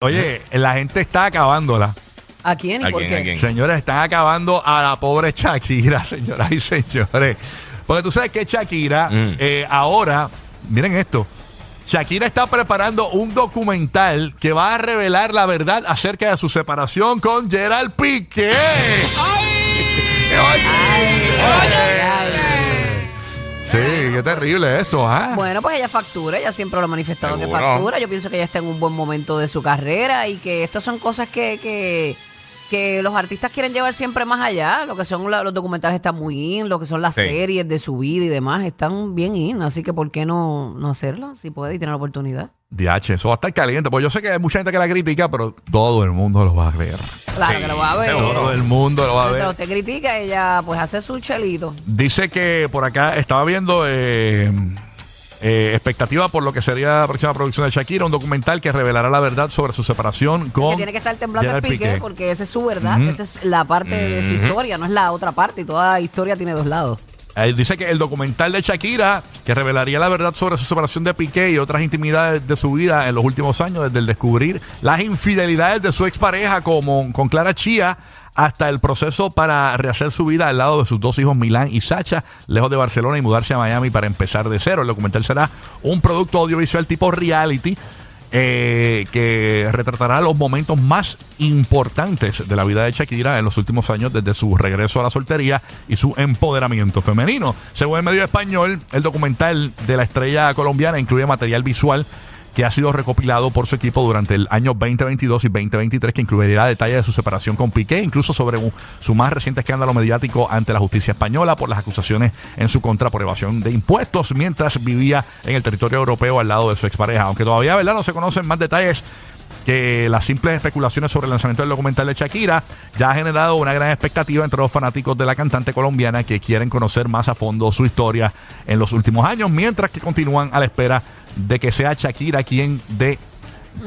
Oye, la gente está acabándola. ¿A quién y ¿A por quién, qué? a quién? Señores, están acabando a la pobre Shakira, señoras y señores. Porque tú sabes que Shakira, Mm. eh, ahora, miren esto. Shakira está preparando un documental que va a revelar la verdad acerca de su separación con Gerald Piqué. Sí, qué terrible eso, ¿ah? Bueno, pues ella factura, ella siempre lo ha manifestado que factura. Yo pienso que ella está en un buen momento de su carrera y que estas son cosas que, que, que los artistas quieren llevar siempre más allá. Lo que son la- los documentales están muy in, lo que son las Sí. series de su vida y demás están bien in. Así que, ¿por qué no, no hacerlo? Si puede y tiene la oportunidad. DH, eso va a estar caliente. Pues yo sé que hay mucha gente que la critica, pero todo el mundo lo va a ver. Claro Sí, que lo va a ver. Todo el mundo lo va a ver. usted critica, ella pues hace su chelito. Dice que por acá estaba viendo eh, eh, expectativa por lo que sería la próxima producción de Shakira, un documental que revelará la verdad sobre su separación con. que tiene que estar temblando el Gerard pique Piqué. porque esa es su verdad, esa es la parte de su historia, no es la otra parte y toda historia tiene dos lados. Eh, dice que el documental de Shakira, que revelaría la verdad sobre su separación de Piqué y otras intimidades de su vida en los últimos años, desde el descubrir las infidelidades de su expareja como, con Clara Chía, hasta el proceso para rehacer su vida al lado de sus dos hijos Milán y Sacha, lejos de Barcelona y mudarse a Miami para empezar de cero. El documental será un producto audiovisual tipo reality eh, que retratará los momentos más importantes de la vida de Shakira en los últimos años desde su regreso a la soltería y su empoderamiento femenino. Según el medio español, el documental de la estrella colombiana incluye material visual que ha sido recopilado por su equipo durante el año 2022 y 2023, que incluirá detalles de su separación con Piqué, incluso sobre su más reciente escándalo mediático ante la justicia española por las acusaciones en su contra por evasión de impuestos mientras vivía en el territorio europeo al lado de su expareja. Aunque todavía ¿verdad? no se conocen más detalles que las simples especulaciones sobre el lanzamiento del documental de Shakira ya ha generado una gran expectativa entre los fanáticos de la cantante colombiana que quieren conocer más a fondo su historia en los últimos años, mientras que continúan a la espera de que sea Shakira quien de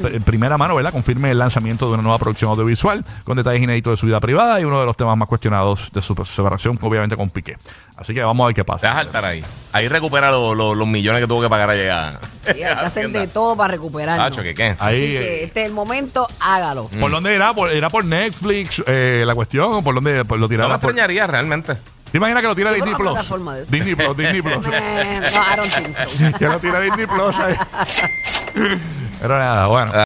pr- primera mano, ¿verdad? Confirme el lanzamiento de una nueva producción audiovisual con detalles inéditos de su vida privada y uno de los temas más cuestionados de su separación, obviamente con Piqué. Así que vamos a ver qué Te vas pasa. a saltar ahí. Ahí recupera lo- lo- los millones que tuvo que pagar a llegar. Sí, hay que hacer de todo para recuperarlo. Tacho, ¿qué qué? Ahí, Así que eh, este es el momento, hágalo. ¿Por dónde irá? ¿Por, ¿Irá por Netflix eh, la cuestión o por dónde por- lo No me tirará? por, extrañaría realmente. ¿Te imaginas que lo tira Disney Plus? de. Disney Plus, Disney Plus. No, I don't think so. que lo tira Disney Plus. Pero nada, bueno.